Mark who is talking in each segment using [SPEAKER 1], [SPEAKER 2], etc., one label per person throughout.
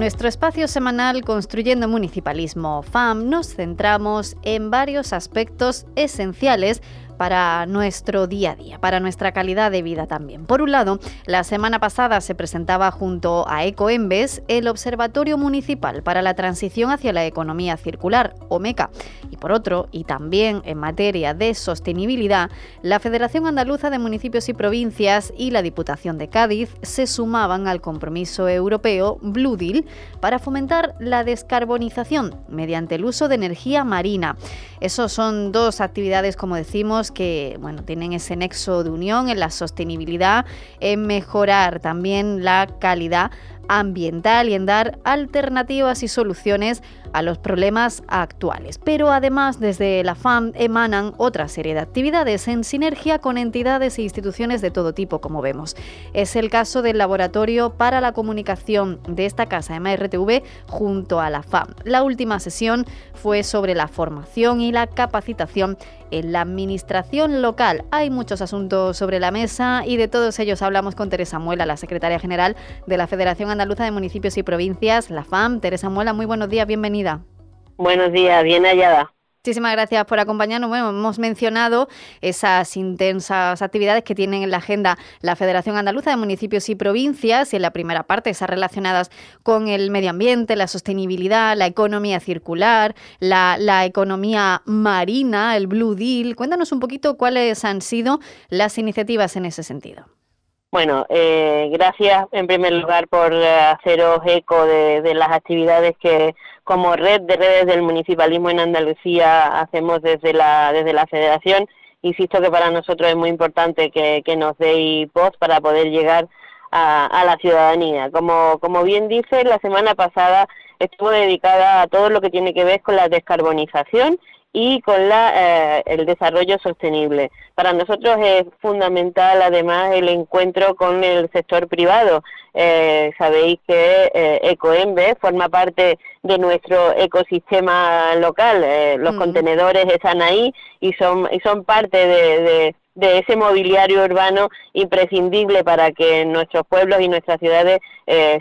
[SPEAKER 1] Nuestro espacio semanal Construyendo Municipalismo FAM nos centramos en varios aspectos esenciales para nuestro día a día, para nuestra calidad de vida también. Por un lado, la semana pasada se presentaba junto a Ecoembes el Observatorio Municipal para la Transición hacia la Economía Circular, OMECA. Y por otro, y también en materia de sostenibilidad, la Federación Andaluza de Municipios y Provincias y la Diputación de Cádiz se sumaban al compromiso europeo Blue Deal para fomentar la descarbonización mediante el uso de energía marina. Esos son dos actividades, como decimos, que bueno, tienen ese nexo de unión en la sostenibilidad, en mejorar también la calidad ambiental y en dar alternativas y soluciones a los problemas actuales. Pero además desde la FAM emanan otra serie de actividades en sinergia con entidades e instituciones de todo tipo, como vemos. Es el caso del Laboratorio para la Comunicación de esta casa MRTV junto a la FAM. La última sesión fue sobre la formación y la capacitación en la administración local. Hay muchos asuntos sobre la mesa y de todos ellos hablamos con Teresa Muela, la secretaria general de la Federación Andaluza de Municipios y Provincias, la FAM. Teresa Muela, muy buenos días, bienvenida.
[SPEAKER 2] Buenos días, bien hallada.
[SPEAKER 1] Muchísimas gracias por acompañarnos. Hemos mencionado esas intensas actividades que tienen en la agenda la Federación Andaluza de Municipios y Provincias y en la primera parte esas relacionadas con el medio ambiente, la sostenibilidad, la economía circular, la, la economía marina, el Blue Deal. Cuéntanos un poquito cuáles han sido las iniciativas en ese sentido.
[SPEAKER 2] Bueno, eh, gracias en primer lugar por eh, haceros eco de, las actividades que como red de redes del municipalismo en Andalucía hacemos desde la, desde la federación. Insisto que para nosotros es muy importante que, nos deis voz para poder llegar a, a, la ciudadanía. Como, como bien dice, la semana pasada estuvo dedicada a todo lo que tiene que ver con la descarbonización y con la, eh, el desarrollo sostenible. Para nosotros es fundamental además el encuentro con el sector privado. Eh, sabéis que eh, Ecoembe forma parte de nuestro ecosistema local. Eh, los contenedores están ahí y son, y son parte de, de, ese mobiliario urbano imprescindible para que nuestros pueblos y nuestras ciudades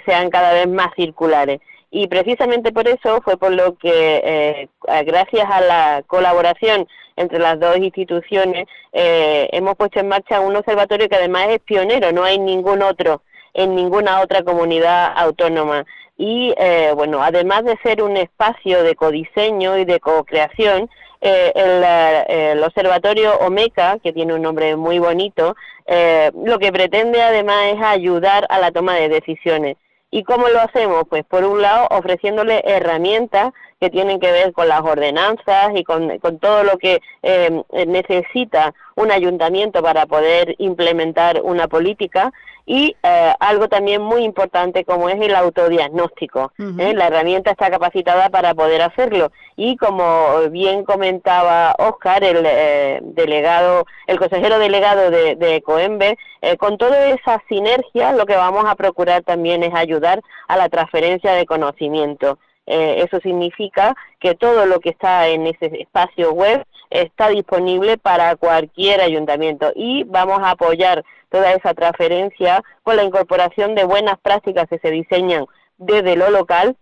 [SPEAKER 2] sean cada vez más circulares Y precisamente por eso fue por lo que, eh, gracias a la colaboración entre las dos instituciones, eh, hemos puesto en marcha un observatorio que además es pionero, no hay ningún otro en ninguna otra comunidad autónoma. Y eh, bueno, además de ser un espacio de codiseño y de co-creación, el, el, observatorio OMECA, que tiene un nombre muy bonito, lo que pretende además es ayudar a la toma de decisiones. ¿Y cómo lo hacemos? Pues por un lado ofreciéndole herramientas que tienen que ver con las ordenanzas y con, todo lo que eh, necesita un ayuntamiento para poder implementar una política y eh, algo también muy importante como es el autodiagnóstico. ¿eh? La herramienta está capacitada para poder hacerlo y como bien comentaba Oscar, el eh, delegado, el consejero delegado de, de Coembe, con toda esa sinergia lo que vamos a procurar también es ayudar a la transferencia de conocimiento. Eso significa que todo lo que está en ese espacio web está disponible para cualquier ayuntamiento y vamos a apoyar toda esa transferencia con la incorporación de buenas prácticas que se diseñan desde lo local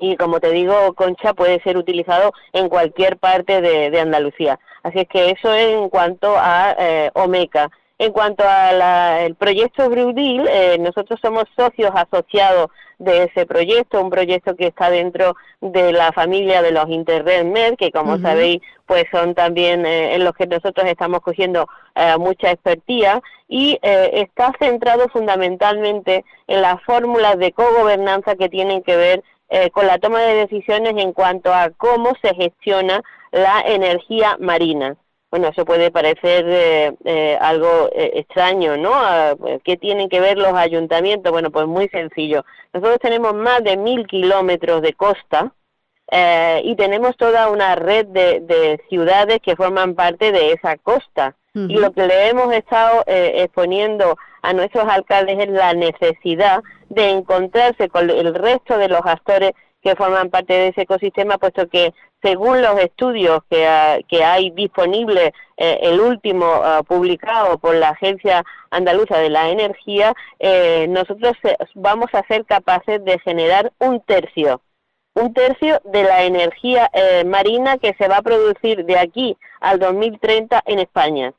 [SPEAKER 2] y como te digo, Concha puede ser utilizado en cualquier parte de, Andalucía. Así es que eso es en cuanto a eh, Omeca. En cuanto al proyecto Brudil, eh, nosotros somos socios asociados de ese proyecto, un proyecto que está dentro de la familia de los Interred que como sabéis, pues son también eh, en los que nosotros estamos cogiendo eh, mucha expertía y está centrado fundamentalmente en las fórmulas de cogobernanza que tienen que ver con la toma de decisiones en cuanto a cómo se gestiona la energía marina. Bueno, eso puede parecer eh, eh, algo eh, extraño, ¿no? Ah, ¿Qué tienen que ver los ayuntamientos? Bueno, pues muy sencillo. Nosotros tenemos más de mil kilómetros de costa y tenemos toda una red de, ciudades que forman parte de esa costa. Y lo que le hemos estado exponiendo a nuestros alcaldes es la necesidad de encontrarse con el resto de los actores que forman parte de ese ecosistema, puesto que según los estudios que, hay disponibles, eh, el último ah, publicado por la Agencia Andaluza de la Energía, eh, nosotros eh, vamos a ser capaces de generar un tercio, un tercio de la energía marina que se va a producir de aquí al 2030 en España.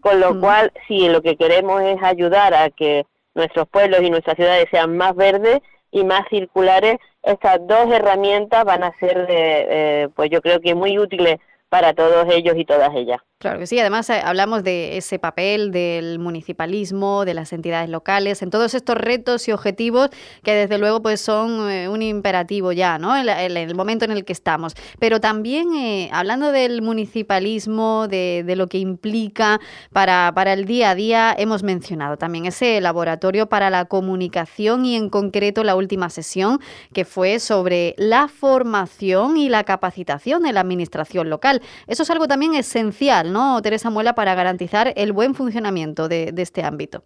[SPEAKER 2] Con lo cual, si lo que queremos es ayudar a que nuestros pueblos y nuestras ciudades sean más verdes, y más circulares, estas dos herramientas van a ser, eh, pues yo creo que muy útiles para todos ellos y todas ellas.
[SPEAKER 1] Claro que sí, además eh, hablamos de ese papel del municipalismo, de las entidades locales, en todos estos retos y objetivos que desde luego pues son eh, un imperativo ya, ¿no? En, el momento en el que estamos. Pero también eh, hablando del municipalismo, de, lo que implica para, para el día a día, hemos mencionado también ese laboratorio para la comunicación y en concreto la última sesión que fue sobre la formación y la capacitación de la administración local. Eso es algo también esencial ¿no, Teresa Muela, para garantizar el buen funcionamiento de, este ámbito?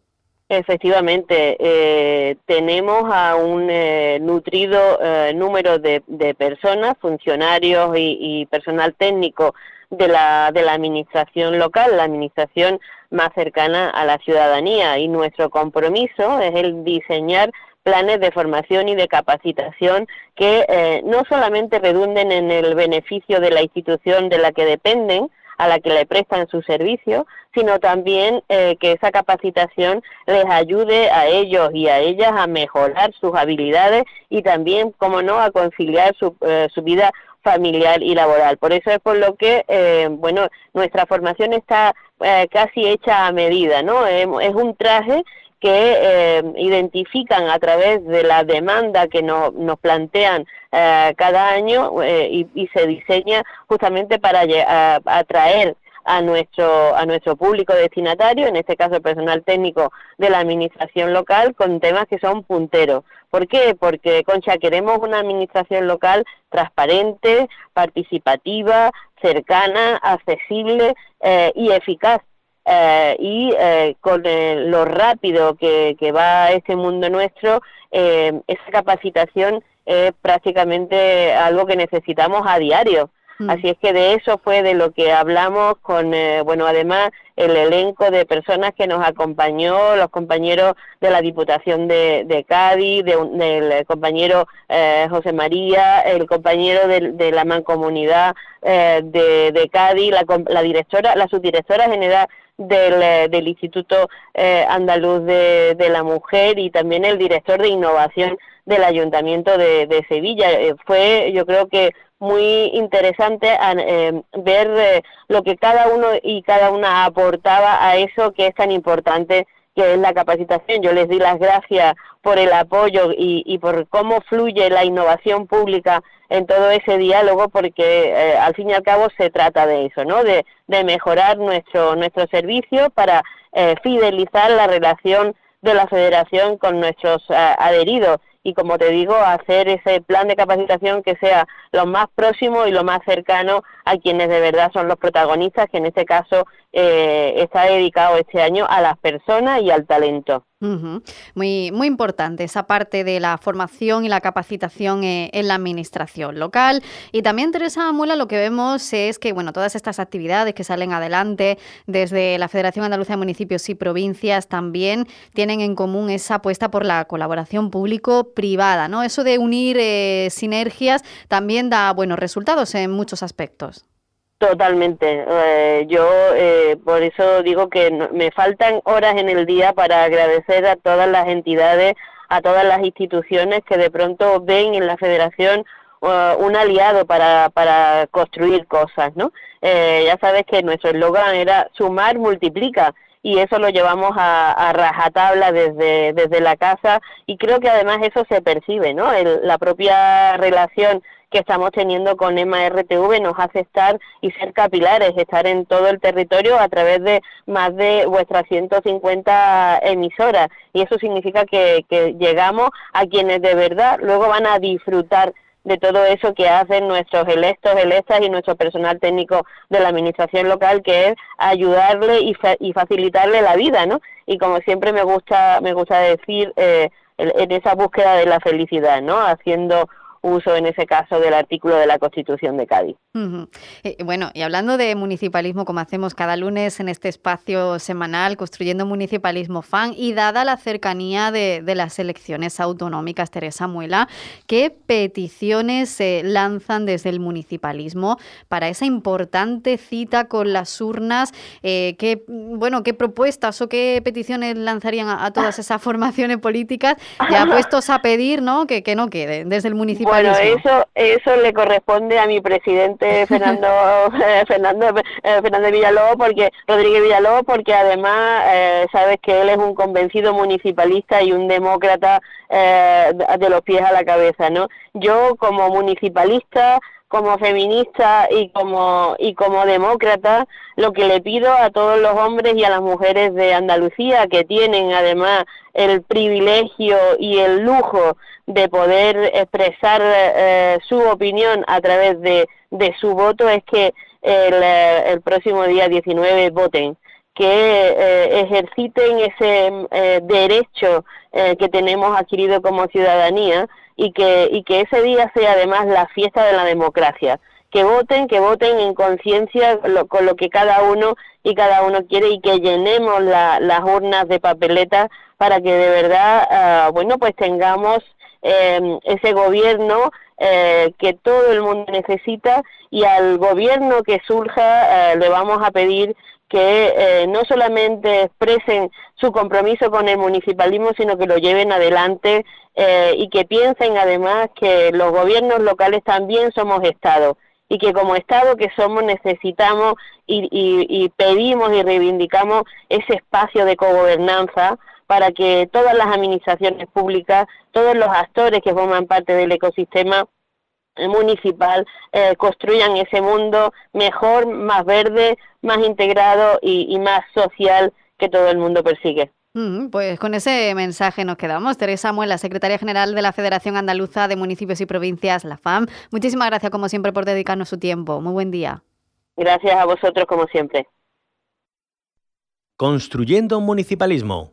[SPEAKER 2] Efectivamente, eh, tenemos a un eh, nutrido eh, número de, personas, funcionarios y, personal técnico de la, de la administración local, la administración más cercana a la ciudadanía. Y nuestro compromiso es el diseñar planes de formación y de capacitación que no solamente redunden en el beneficio de la institución de la que dependen, a la que le prestan su servicio, sino también eh, que esa capacitación les ayude a ellos y a ellas a mejorar sus habilidades y también, como no, a conciliar su, eh, su vida familiar y laboral. Por eso es por lo que, eh, bueno, nuestra formación está casi hecha a medida, ¿no? es un traje que eh, identifican a través de la demanda que nos plantean eh, cada año eh, y, se diseña justamente para atraer a nuestro a nuestro público destinatario, en este caso el personal técnico de la administración local, con temas que son punteros. ¿Por qué? Porque, Concha, queremos una administración local transparente, participativa, cercana, accesible y eficaz eh, y eh, con eh, lo rápido que, va este mundo nuestro, esa capacitación es prácticamente algo que necesitamos a diario. Así es que de eso fue de lo que hablamos con, eh, bueno, además el elenco de personas que nos acompañó, los compañeros de la Diputación de, Cádiz, del compañero eh, José María, el compañero de, la Mancomunidad eh, de, Cádiz, la, directora, la subdirectora general del, del Instituto Andaluz de, la Mujer y también el director de innovación del Ayuntamiento de, Sevilla. fue, yo creo que muy interesante eh, ver eh, lo que cada uno y cada una aportaba a eso que es tan importante que es la capacitación. Yo les di las gracias por el apoyo y, y por cómo fluye la innovación pública en todo ese diálogo, porque eh, al fin y al cabo se trata de eso, ¿no? De, de mejorar nuestro, nuestro servicio para fidelizar la relación de la federación con nuestros adheridos y como te digo, hacer ese plan de capacitación que sea lo más próximo y lo más cercano a quienes de verdad son los protagonistas, que en este caso eh, está dedicado este año a las personas y al talento.
[SPEAKER 1] Muy, muy importante esa parte de la formación y la capacitación eh, en la administración local. Y también, Teresa Muela, lo que vemos es que bueno, todas estas actividades que salen adelante desde la Federación Andaluza de Municipios y Provincias también tienen en común esa apuesta por la colaboración público-privada. ¿no? Eso de unir eh, sinergias también da buenos resultados en muchos aspectos.
[SPEAKER 2] Totalmente. Eh, yo eh, por eso digo que me faltan horas en el día para agradecer a todas las entidades, a todas las instituciones que de pronto ven en la federación uh, un aliado para, para construir cosas, ¿no? Eh, ya sabes que nuestro eslogan era sumar multiplica y eso lo llevamos a, rajatabla desde, desde la casa y creo que además eso se percibe, ¿no? la propia relación que estamos teniendo con EMA RTV nos hace estar y ser capilares, estar en todo el territorio a través de más de vuestras 150 emisoras. Y eso significa que, llegamos a quienes de verdad luego van a disfrutar de todo eso que hacen nuestros electos, electas y nuestro personal técnico de la administración local, que es ayudarle y, y facilitarle la vida, ¿no? Y como siempre me gusta, me gusta decir, eh, en esa búsqueda de la felicidad, ¿no? Haciendo uso en ese caso del artículo de la Constitución de Cádiz.
[SPEAKER 1] Eh, bueno, y hablando de municipalismo, como hacemos cada lunes en este espacio semanal, construyendo municipalismo fan, y dada la cercanía de, las elecciones autonómicas, Teresa Muela, ¿qué peticiones se lanzan desde el municipalismo para esa importante cita con las urnas? Eh, ¿qué, bueno, ¿Qué propuestas o qué peticiones lanzarían a, todas esas formaciones políticas ya puestos a pedir ¿no? que, que no queden desde el municipalismo?
[SPEAKER 2] Bueno, eso eso le corresponde a mi presidente Fernando eh, Fernando eh, Fernández Villalobos porque Rodríguez Villalobos porque además eh, sabes que él es un convencido municipalista y un demócrata de los pies a la cabeza, ¿no? Yo como municipalista como feminista y como y como demócrata lo que le pido a todos los hombres y a las mujeres de Andalucía que tienen además el privilegio y el lujo de poder expresar eh, su opinión a través de, de, su voto es que el, eh, próximo día 19 voten que eh, ejerciten ese derecho que tenemos adquirido como ciudadanía y que, y que ese día sea además la fiesta de la democracia. Que voten, que voten en conciencia con lo que cada uno y cada uno quiere y que llenemos las urnas de papeletas para que de verdad, ah, bueno, pues tengamos em, ese gobierno eh, que todo el mundo necesita y al gobierno que surja eh, le vamos a pedir que eh, no solamente expresen su compromiso con el municipalismo, sino que lo lleven adelante eh, y que piensen además que los gobiernos locales también somos Estado y que como Estado que somos necesitamos y, y, pedimos y reivindicamos ese espacio de cogobernanza para que todas las administraciones públicas, todos los actores que forman parte del ecosistema municipal eh, construyan ese mundo mejor, más verde, más integrado y, más social que todo el mundo persigue.
[SPEAKER 1] pues con ese mensaje nos quedamos. Teresa Muela, secretaria general de la Federación Andaluza de Municipios y Provincias, la FAM. Muchísimas gracias, como siempre, por dedicarnos su tiempo. Muy buen día.
[SPEAKER 2] Gracias a vosotros, como siempre.
[SPEAKER 3] Construyendo Municipalismo,